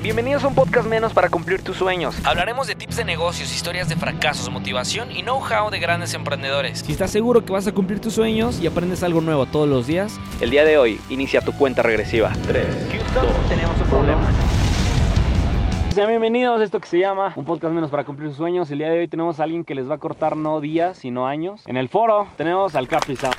Bienvenidos a un podcast menos para cumplir tus sueños. Hablaremos de tips de negocios, historias de fracasos, motivación y know-how de grandes emprendedores. Si estás seguro que vas a cumplir tus sueños y aprendes algo nuevo todos los días, el día de hoy inicia tu cuenta regresiva. 3, Houston, tenemos un problema. Sean bienvenidos a esto que se llama Un podcast menos para cumplir tus sueños. El día de hoy tenemos a alguien que les va a cortar no días, sino años. En el foro tenemos al Capizam.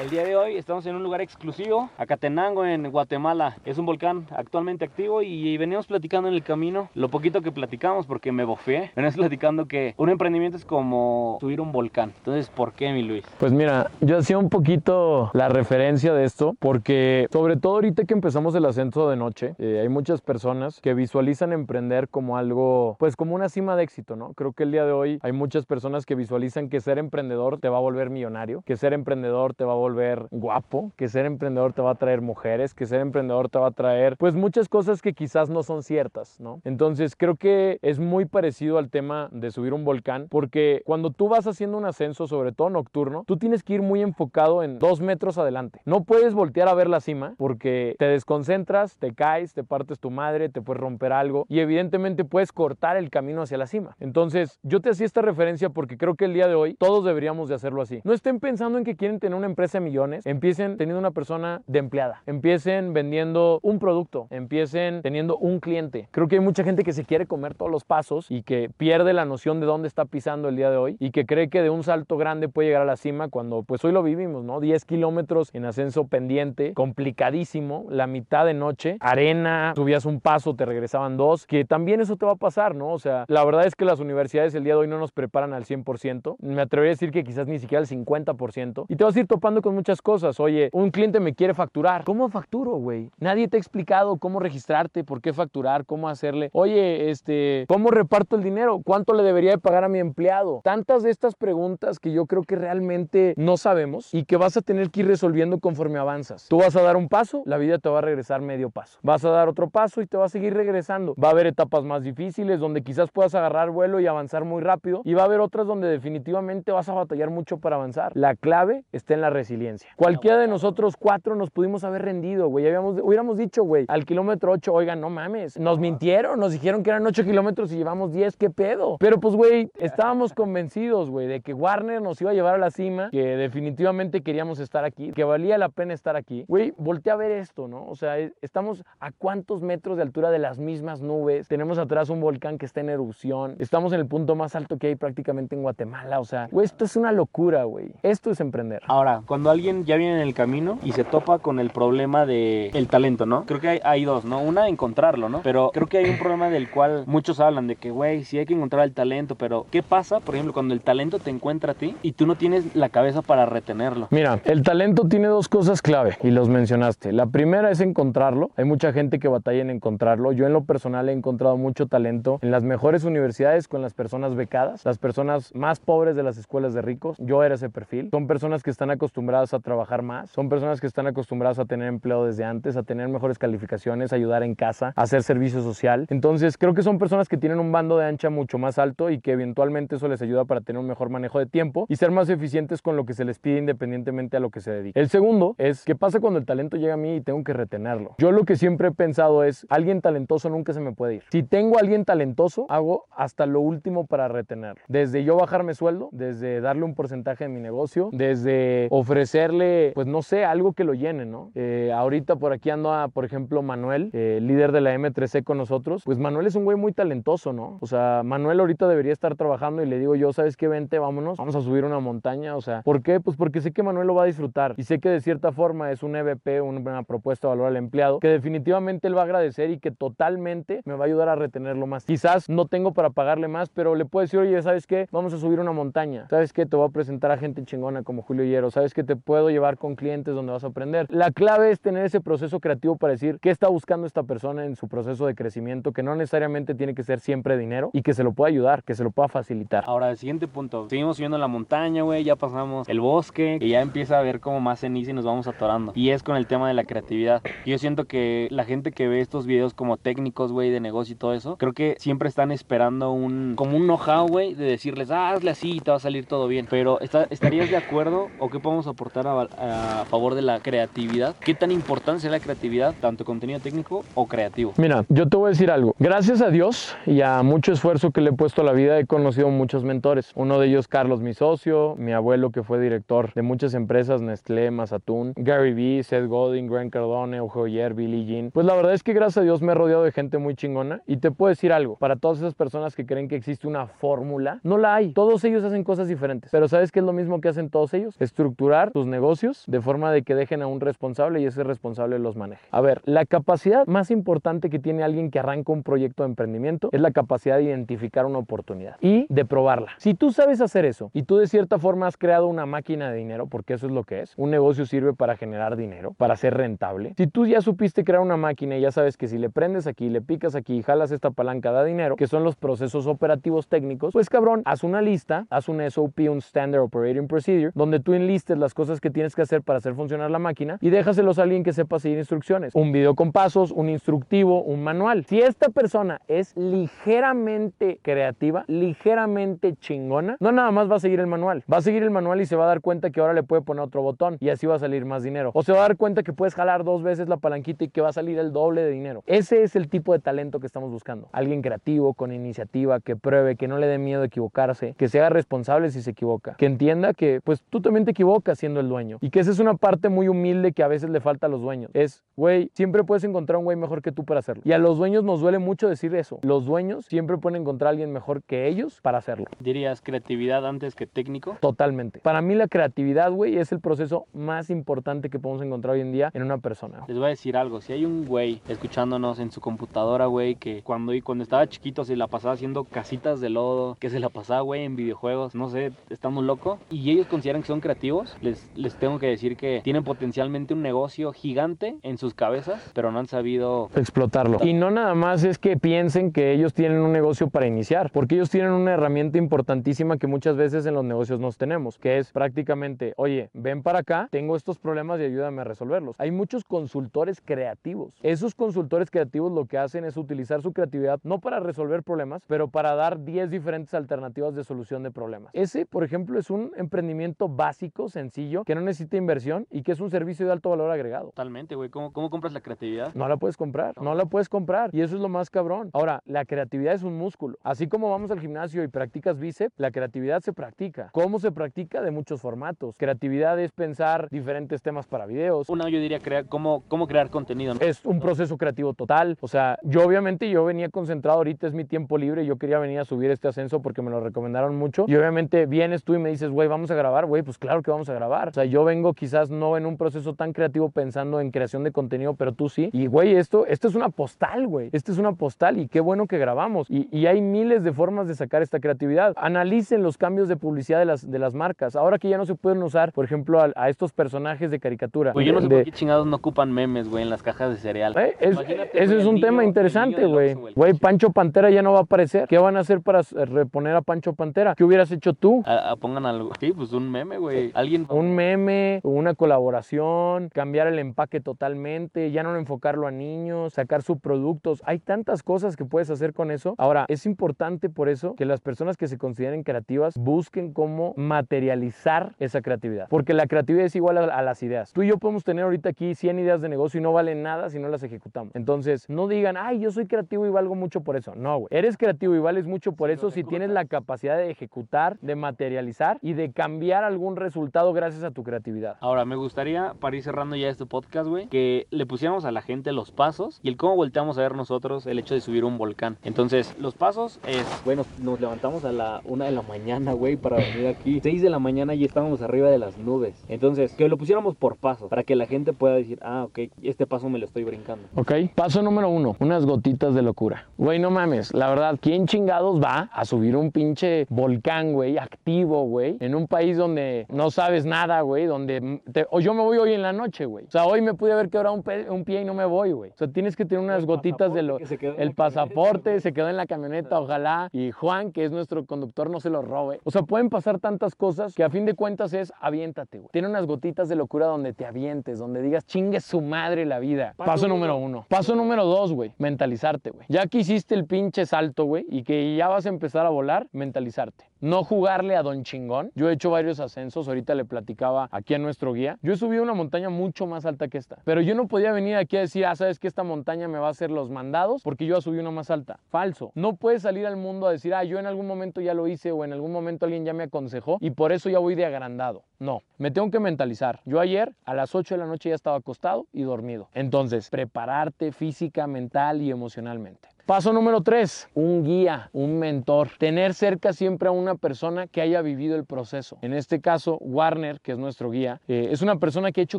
El día de hoy estamos en un lugar exclusivo, Acatenango, en Guatemala. Es un volcán actualmente activo y venimos platicando en el camino lo poquito que platicamos porque me bofé. Venimos platicando que un emprendimiento es como subir un volcán. Entonces, ¿por qué, mi Luis? Pues mira, yo hacía un poquito la referencia de esto porque, sobre todo ahorita que empezamos el ascenso de noche, eh, hay muchas personas que visualizan emprender como algo, pues como una cima de éxito, ¿no? Creo que el día de hoy hay muchas personas que visualizan que ser emprendedor te va a volver millonario, que ser emprendedor te va a volver volver guapo, que ser emprendedor te va a traer mujeres, que ser emprendedor te va a traer pues muchas cosas que quizás no son ciertas, ¿no? Entonces creo que es muy parecido al tema de subir un volcán porque cuando tú vas haciendo un ascenso, sobre todo nocturno, tú tienes que ir muy enfocado en dos metros adelante. No puedes voltear a ver la cima porque te desconcentras, te caes, te partes tu madre, te puedes romper algo y evidentemente puedes cortar el camino hacia la cima. Entonces yo te hacía esta referencia porque creo que el día de hoy todos deberíamos de hacerlo así. No estén pensando en que quieren tener una empresa millones, empiecen teniendo una persona de empleada, empiecen vendiendo un producto, empiecen teniendo un cliente. Creo que hay mucha gente que se quiere comer todos los pasos y que pierde la noción de dónde está pisando el día de hoy y que cree que de un salto grande puede llegar a la cima cuando pues hoy lo vivimos, ¿no? 10 kilómetros en ascenso pendiente, complicadísimo, la mitad de noche, arena, subías un paso, te regresaban dos, que también eso te va a pasar, ¿no? O sea, la verdad es que las universidades el día de hoy no nos preparan al 100%, me atrevería a decir que quizás ni siquiera al 50%, y te vas a ir topando con muchas cosas. Oye, un cliente me quiere facturar. ¿Cómo facturo, güey? Nadie te ha explicado cómo registrarte, por qué facturar, cómo hacerle. Oye, este, ¿cómo reparto el dinero? ¿Cuánto le debería de pagar a mi empleado? Tantas de estas preguntas que yo creo que realmente no sabemos y que vas a tener que ir resolviendo conforme avanzas. Tú vas a dar un paso, la vida te va a regresar medio paso. Vas a dar otro paso y te va a seguir regresando. Va a haber etapas más difíciles donde quizás puedas agarrar vuelo y avanzar muy rápido y va a haber otras donde definitivamente vas a batallar mucho para avanzar. La clave está en la resiliencia. Cualquiera de nosotros cuatro nos pudimos haber rendido, güey. Habíamos, hubiéramos dicho, güey, al kilómetro 8, oigan, no mames, nos mintieron, nos dijeron que eran 8 kilómetros y llevamos 10, ¿qué pedo? Pero pues, güey, estábamos convencidos, güey, de que Warner nos iba a llevar a la cima, que definitivamente queríamos estar aquí, que valía la pena estar aquí. Güey, volteé a ver esto, ¿no? O sea, estamos a cuántos metros de altura de las mismas nubes, tenemos atrás un volcán que está en erupción, estamos en el punto más alto que hay prácticamente en Guatemala, o sea, güey, esto es una locura, güey. Esto es emprender. Ahora, cuando alguien ya viene en el camino y se topa con el problema de el talento, ¿no? Creo que hay, hay dos, ¿no? Una, encontrarlo, ¿no? Pero creo que hay un problema del cual muchos hablan de que, güey, sí hay que encontrar el talento, pero ¿qué pasa, por ejemplo, cuando el talento te encuentra a ti y tú no tienes la cabeza para retenerlo? Mira, el talento tiene dos cosas clave y los mencionaste. La primera es encontrarlo. Hay mucha gente que batalla en encontrarlo. Yo en lo personal he encontrado mucho talento en las mejores universidades con las personas becadas, las personas más pobres de las escuelas de ricos. Yo era ese perfil. Son personas que están acostumbradas a trabajar más, son personas que están acostumbradas a tener empleo desde antes, a tener mejores calificaciones, ayudar en casa, a hacer servicio social. Entonces creo que son personas que tienen un bando de ancha mucho más alto y que eventualmente eso les ayuda para tener un mejor manejo de tiempo y ser más eficientes con lo que se les pide independientemente a lo que se dedique. El segundo es qué pasa cuando el talento llega a mí y tengo que retenerlo. Yo lo que siempre he pensado es alguien talentoso nunca se me puede ir. Si tengo a alguien talentoso, hago hasta lo último para retenerlo. Desde yo bajarme sueldo, desde darle un porcentaje de mi negocio, desde ofrecerle, pues no sé, algo que lo llene, ¿no? Eh, ahorita por aquí anda, por ejemplo, Manuel, eh, líder de la M3C con nosotros. Pues Manuel es un güey muy talentoso, ¿no? O sea, Manuel ahorita debería estar trabajando y le digo yo, ¿sabes qué? Vente, vámonos, vamos a subir una montaña. O sea, ¿por qué? Pues porque sé que Manuel lo va a disfrutar y sé que de cierta forma es un EVP, una propuesta de valor al empleado, que definitivamente él va a agradecer y que totalmente me va a ayudar a retenerlo más. Quizás no tengo para pagarle más, pero le puedo decir, oye, ¿sabes qué? Vamos a subir una montaña. ¿Sabes qué? Te voy a presentar a gente chingona como Julio Hierro. ¿Sabes qué? Te puedo llevar con clientes donde vas a aprender. La clave es tener ese proceso creativo para decir qué está buscando esta persona en su proceso de crecimiento, que no necesariamente tiene que ser siempre dinero y que se lo pueda ayudar, que se lo pueda facilitar. Ahora, el siguiente punto. Seguimos subiendo la montaña, güey, ya pasamos el bosque y ya empieza a ver como más ceniza y nos vamos atorando. Y es con el tema de la creatividad. Yo siento que la gente que ve estos videos como técnicos, güey, de negocio y todo eso, creo que siempre están esperando un, como un know-how, güey, de decirles, ah, hazle así y te va a salir todo bien. Pero ¿está, ¿estarías de acuerdo o qué podemos aportar a, favor de la creatividad, ¿qué tan importante es la creatividad, tanto contenido técnico o creativo? Mira, yo te voy a decir algo. Gracias a Dios y a mucho esfuerzo que le he puesto a la vida, he conocido muchos mentores. Uno de ellos, Carlos, mi socio, mi abuelo, que fue director de muchas empresas, Nestlé, Mazatún, Gary Vee, Seth Godin, Grant Cardone, Eugenio Yer, Billie Jean. Pues la verdad es que gracias a Dios me he rodeado de gente muy chingona y te puedo decir algo. Para todas esas personas que creen que existe una fórmula, no la hay. Todos ellos hacen cosas diferentes. Pero ¿sabes qué es lo mismo que hacen todos ellos? Estructurar sus negocios de forma de que dejen a un responsable y ese responsable los maneje. A ver, la capacidad más importante que tiene alguien que arranca un proyecto de emprendimiento es la capacidad de identificar una oportunidad y de probarla. Si tú sabes hacer eso y tú de cierta forma has creado una máquina de dinero, porque eso es lo que es, un negocio sirve para generar dinero, para ser rentable. Si tú ya supiste crear una máquina y ya sabes que si le prendes aquí, le picas aquí y jalas esta palanca da dinero, que son los procesos operativos técnicos, pues cabrón, haz una lista, haz un SOP, un Standard Operating Procedure, donde tú enlistes las cosas que tienes que hacer para hacer funcionar la máquina y déjaselos a alguien que sepa seguir instrucciones. Un video con pasos, un instructivo, un manual. Si esta persona es ligeramente creativa, ligeramente chingona, no nada más va a seguir el manual, va a seguir el manual y se va a dar cuenta que ahora le puede poner otro botón y así va a salir más dinero. O se va a dar cuenta que puedes jalar dos veces la palanquita y que va a salir el doble de dinero. Ese es el tipo de talento que estamos buscando. Alguien creativo, con iniciativa, que pruebe, que no le dé miedo equivocarse, que se haga responsable si se equivoca, que entienda que pues tú también te equivocas siendo el dueño y que esa es una parte muy humilde que a veces le falta a los dueños. Es, güey, siempre puedes encontrar un güey mejor que tú para hacerlo. Y a los dueños nos duele mucho decir eso. Los dueños siempre pueden encontrar a alguien mejor que ellos para hacerlo. ¿Dirías creatividad antes que técnico? Totalmente. Para mí la creatividad, güey, es el proceso más importante que podemos encontrar hoy en día en una persona. Les voy a decir algo, si hay un güey escuchándonos en su computadora, güey, que cuando, cuando estaba chiquito se la pasaba haciendo casitas de lodo, que se la pasaba, güey, en videojuegos, no sé, estamos loco, y ellos consideran que son creativos, les, les tengo que decir que tienen potencialmente un negocio gigante en sus cabezas, pero no han sabido explotarlo. Y no nada más es que piensen que ellos tienen un negocio para iniciar, porque ellos tienen una herramienta importantísima que muchas veces en los negocios no tenemos, que es prácticamente, oye, ven para acá, tengo estos problemas y ayúdame a resolverlos. Hay muchos consultores creativos. Esos consultores creativos lo que hacen es utilizar su creatividad no para resolver problemas, pero para dar 10 diferentes alternativas de solución de problemas. Ese, por ejemplo, es un emprendimiento básico, sencillo, que no necesita inversión y que es un servicio de alto valor agregado. Totalmente, güey. ¿Cómo, ¿Cómo compras la creatividad? No la puedes comprar, no la puedes comprar. Y eso es lo más cabrón. Ahora, la creatividad es un músculo. Así como vamos al gimnasio y practicas bíceps, la creatividad se practica. ¿Cómo se practica? De muchos formatos. Creatividad es pensar diferentes temas para videos. Una, yo diría, crear, cómo, cómo crear contenido. ¿no? Es un proceso creativo total. O sea, yo obviamente yo venía concentrado, ahorita es mi tiempo libre, yo quería venir a subir este ascenso porque me lo recomendaron mucho. Y obviamente vienes tú y me dices, güey, vamos a grabar, güey, pues claro que vamos a grabar. O sea, yo vengo quizás no en un proceso tan creativo pensando en creación de contenido, pero tú sí. Y güey, esto, esto es una postal, güey. Esto es una postal y qué bueno que grabamos. Y, y hay miles de formas de sacar esta creatividad. Analicen los cambios de publicidad de las, de las marcas. Ahora que ya no se pueden usar, por ejemplo, a, a estos personajes de caricatura. Güey, yo no sé de- por qué chingados no ocupan memes, güey, en las cajas de cereal. Eh, es- ese es un niño- tema interesante, güey. Güey, Pancho Pantera ya no va a aparecer. ¿Qué van a hacer para reponer a Pancho Pantera? ¿Qué hubieras hecho tú? A- a- pongan algo. Sí, pues un meme, güey. Alguien. Un meme, una colaboración, cambiar el empaque totalmente, ya no enfocarlo a niños, sacar subproductos. Hay tantas cosas que puedes hacer con eso. Ahora, es importante por eso que las personas que se consideren creativas busquen cómo materializar esa creatividad. Porque la creatividad es igual a, a las ideas. Tú y yo podemos tener ahorita aquí 100 ideas de negocio y no valen nada si no las ejecutamos. Entonces, no digan, ay, yo soy creativo y valgo mucho por eso. No, güey. Eres creativo y vales mucho por Si eso si tienes la capacidad de ejecutar, de materializar y de cambiar algún resultado gracias a tu creatividad. Ahora, me gustaría, para ir cerrando ya este podcast, güey, que le pusiéramos a la gente los pasos y el cómo volteamos a ver nosotros el hecho de subir un volcán. Entonces, los pasos es, bueno, nos levantamos a la una de la mañana, güey, para venir aquí. 6 de la mañana y estábamos arriba de las nubes. Entonces, que lo pusiéramos por pasos, para que la gente pueda decir, ah, ok, este paso me lo estoy brincando. ¿Ok? Paso número uno, unas gotitas de locura. Güey, no mames, la verdad, ¿quién chingados va a subir un pinche volcán, güey, activo, güey, en un país donde no sabes nada, güey, donde... te- o yo me voy hoy en la noche, güey. O sea, hoy me pude haber quebrado un, pe- un pie y no me voy, güey. O sea, tienes que tener unas El gotitas de lo... pasaporte que se quedó en El pasaporte se quedó en la camioneta, ojalá. Y Juan, que es nuestro conductor, no se lo robe. O sea, pueden pasar tantas cosas que a fin de cuentas es aviéntate, güey. Tiene unas gotitas de locura donde te avientes, donde digas chingue su madre la vida. Paso Paso, número uno. Paso número dos, güey. Mentalizarte, güey. Ya que hiciste el pinche salto, güey, y que ya vas a empezar a volar, mentalizarte. No jugarle a don chingón. Yo he hecho varios ascensos, ahorita le platicaba aquí a nuestro guía. Yo he subido una montaña mucho más alta que esta, pero yo no podía venir aquí a decir, ah, sabes que esta montaña me va a hacer los mandados porque yo subí una más alta. Falso. No puedes salir al mundo a decir, ah, yo en algún momento ya lo hice o en algún momento alguien ya me aconsejó y por eso ya voy de agrandado. No, me tengo que mentalizar. Yo ayer a las 8 de la noche ya estaba acostado y dormido. Entonces, prepararte física, mental y emocionalmente. Paso número tres, un guía, un mentor. Tener cerca siempre a una persona que haya vivido el proceso. En este caso, Warner, que es nuestro guía, eh, es una persona que ha hecho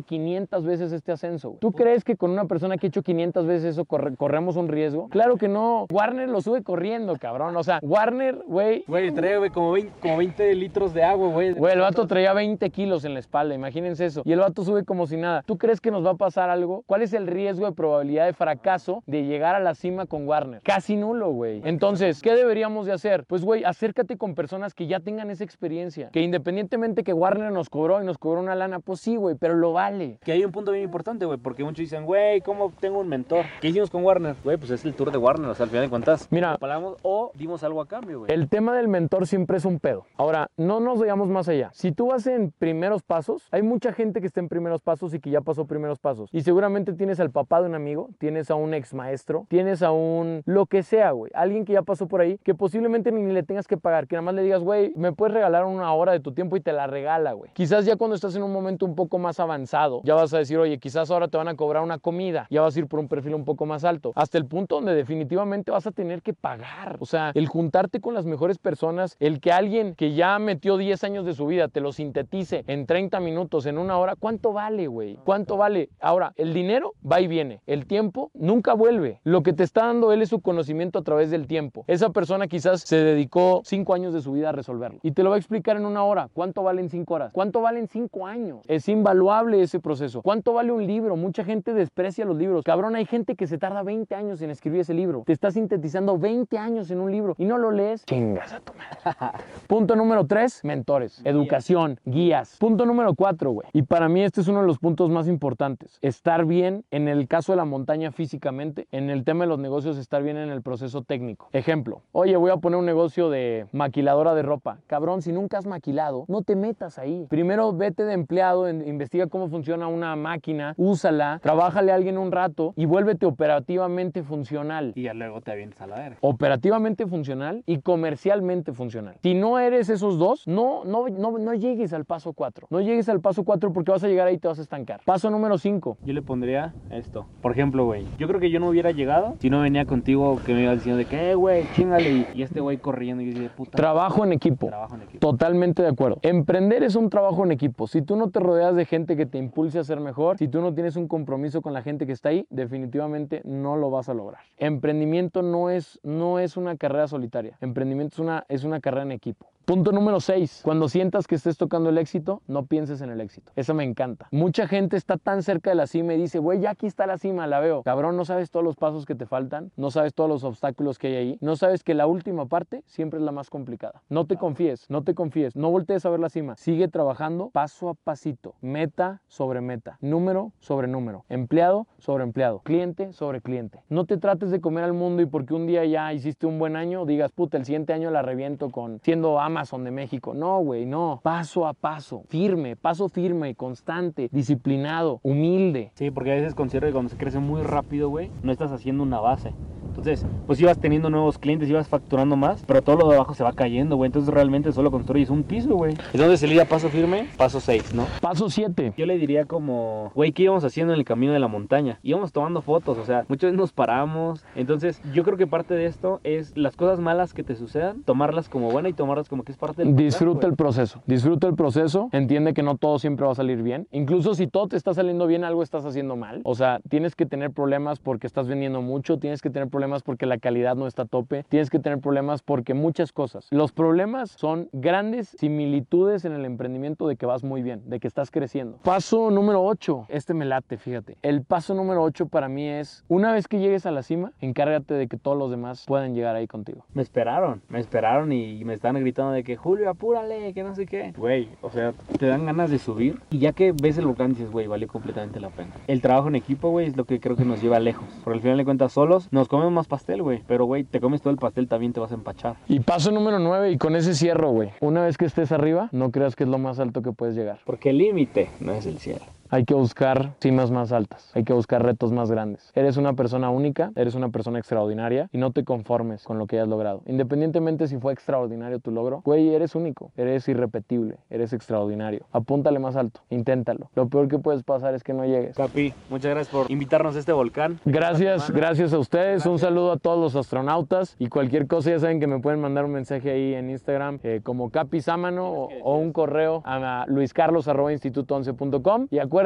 500 veces este ascenso. ¿Tú crees que con una persona que ha hecho 500 veces eso corremos un riesgo? Claro que no. Warner lo sube corriendo, cabrón. O sea, Warner, güey. Güey, trae, güey, como 20, como 20 litros de agua, güey. Güey, el vato traía 20 kilos en la espalda, imagínense eso. Y el vato sube como si nada. ¿Tú crees que nos va a pasar algo? ¿Cuál es el riesgo de probabilidad de fracaso de llegar a la cima con Warner? Casi nulo, güey. Entonces, ¿qué deberíamos de hacer? Pues, güey, acércate con personas que ya tengan esa experiencia. Que independientemente que Warner nos cobró y nos cobró una lana, pues sí, güey, pero lo vale. Que hay un punto bien importante, güey, porque muchos dicen, güey, ¿cómo tengo un mentor? ¿Qué hicimos con Warner? Güey, pues es el tour de Warner, o sea, al final de cuentas. Mira. Pagamos o dimos algo a cambio, güey. El tema del mentor siempre es un pedo. Ahora, no nos vayamos más allá. Si tú vas en primeros pasos, hay mucha gente que está en primeros pasos y que ya pasó primeros pasos. Y seguramente tienes al papá de un amigo, tienes a un ex maestro, tienes a un lo que sea, güey. Alguien que ya pasó por ahí, que posiblemente ni le tengas que pagar, que nada más le digas, güey, me puedes regalar una hora de tu tiempo y te la regala, güey. Quizás ya cuando estás en un momento un poco más avanzado, ya vas a decir, oye, quizás ahora te van a cobrar una comida, ya vas a ir por un perfil un poco más alto, hasta el punto donde definitivamente vas a tener que pagar. O sea, el juntarte con las mejores personas, el que alguien que ya metió 10 años de su vida te lo sintetice en 30 minutos, en una hora, ¿cuánto vale, güey? ¿Cuánto vale? Ahora, el dinero va y viene, el tiempo nunca vuelve. Lo que te está dando él es su conocimiento a través del tiempo. Esa persona quizás se dedicó 5 años de su vida a resolverlo y te lo va a explicar en una hora. ¿Cuánto valen 5 horas? ¿Cuánto valen 5 años? Es invaluable ese proceso. ¿Cuánto vale un libro? Mucha gente desprecia los libros. Cabrón, hay gente que se tarda 20 años en escribir ese libro. Te está sintetizando 20 años en un libro y no lo lees. Chingas a tu madre. Punto número 3, mentores, educación, guías. Punto número 4, güey. Y para mí este es uno de los puntos más importantes. Estar bien en el caso de la montaña físicamente, en el tema de los negocios, estar bien en el proceso técnico. Ejemplo, oye, voy a poner un negocio de maquiladora de ropa. Cabrón, si nunca has maquilado, no te metas ahí. Primero vete de empleado, investiga cómo funciona una máquina, úsala, trabájale a alguien un rato y vuélvete operativamente funcional. Y ya luego te avientas a la verga. Operativamente funcional y comercialmente funcional. Si no eres esos dos, no, no, no, no llegues al paso 4. No llegues al paso 4 porque vas a llegar ahí y te vas a estancar. Paso número 5. Yo le pondría esto. Por ejemplo, güey, yo creo que yo no hubiera llegado si no venía contigo que me iba diciendo de que, eh, güey, chingale. Y, este güey corriendo y yo dije, puta. Trabajo en equipo. Trabajo en equipo. Totalmente de acuerdo. Emprender es un trabajo en equipo. Si tú no te rodeas de gente que te impulse a ser mejor, si tú no tienes un compromiso con la gente que está ahí, definitivamente no lo vas a lograr. Emprendimiento no es, no es una carrera solitaria. Emprendimiento es una, es una carrera en equipo. Punto número 6. Cuando sientas que estés tocando el éxito, no pienses en el éxito. Eso me encanta. Mucha gente está tan cerca de la cima y dice, güey, ya aquí está la cima, la veo. Cabrón, no sabes todos los pasos que te faltan, no sabes todos los obstáculos que hay ahí, no sabes que la última parte siempre es la más complicada. No te confíes, no te confíes, no voltees a ver la cima. Sigue trabajando paso a pasito, meta sobre meta, número sobre número, empleado sobre empleado, cliente sobre cliente. No te trates de comer al mundo y porque un día ya hiciste un buen año, digas, puta, el siguiente año la reviento con siendo Amazon de México. No, güey, no. Paso a paso, firme, paso firme, constante, disciplinado, humilde. Sí, porque a veces considero que cuando se crece muy rápido, güey, no estás haciendo una base. Entonces, pues ibas teniendo nuevos clientes, ibas facturando más, pero todo lo de abajo se va cayendo, güey. Entonces realmente solo construyes un piso, güey. Entonces salida paso firme, paso 6, ¿no? Paso 7. Yo le diría como, güey, ¿qué íbamos haciendo en el camino de la montaña? Íbamos tomando fotos, o sea, muchas veces nos paramos. Entonces, yo creo que parte de esto es las cosas malas que te sucedan, tomarlas como buena y tomarlas como que es parte del Disfruta el proceso, disfruta el proceso, entiende que no todo siempre va a salir bien. Incluso si todo te está saliendo bien, algo estás haciendo mal. O sea, tienes que tener problemas porque estás vendiendo mucho, tienes que tener problemas porque la calidad no está a tope, tienes que tener problemas porque muchas cosas. Los problemas son grandes similitudes en el emprendimiento de que vas muy bien, de que estás creciendo. Paso número 8, este me late, fíjate. El paso número 8 para mí es, una vez que llegues a la cima, encárgate de que todos los demás puedan llegar ahí contigo. Me esperaron, me esperaron y me estaban gritando de que Julio, apúrale, que no sé qué. Güey, o sea, te dan ganas de subir y ya que ves el volcán dices, güey, vale completamente la pena. El trabajo en equipo, güey, es lo que creo que nos lleva lejos. Por el final de cuentas, solos nos comemos comemos más pastel, güey. Pero, güey, te comes todo el pastel, también te vas a empachar. Y paso número 9 y con ese cierro, güey. Una vez que estés arriba, no creas que es lo más alto que puedes llegar. Porque el límite no es el cielo. Hay que buscar cimas más altas, hay que buscar retos más grandes. Eres una persona única, eres una persona extraordinaria y no te conformes con lo que hayas logrado. Independientemente si fue extraordinario tu logro, güey, eres único, eres irrepetible, eres extraordinario. Apúntale más alto, inténtalo. Lo peor que puedes pasar es que no llegues. Capi, muchas gracias por invitarnos a este volcán. Gracias, gracias a ustedes. Un saludo a todos los astronautas y cualquier cosa ya saben que me pueden mandar un mensaje ahí en Instagram eh, como Capi Sámano o, o un correo a luiscarlos.instituto11.com y acuérdense,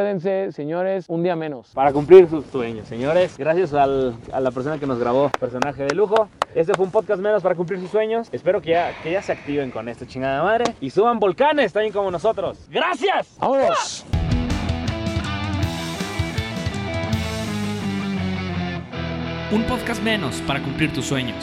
señores, un día menos. Para cumplir sus sueños, señores. Gracias al- a la persona que nos grabó, personaje de lujo. Este fue un podcast menos para cumplir sus sueños. Espero que ya, que ya se activen con esta chingada madre y suban volcanes también como nosotros. ¡Gracias! ¡Vámonos! Un podcast menos para cumplir tus sueños.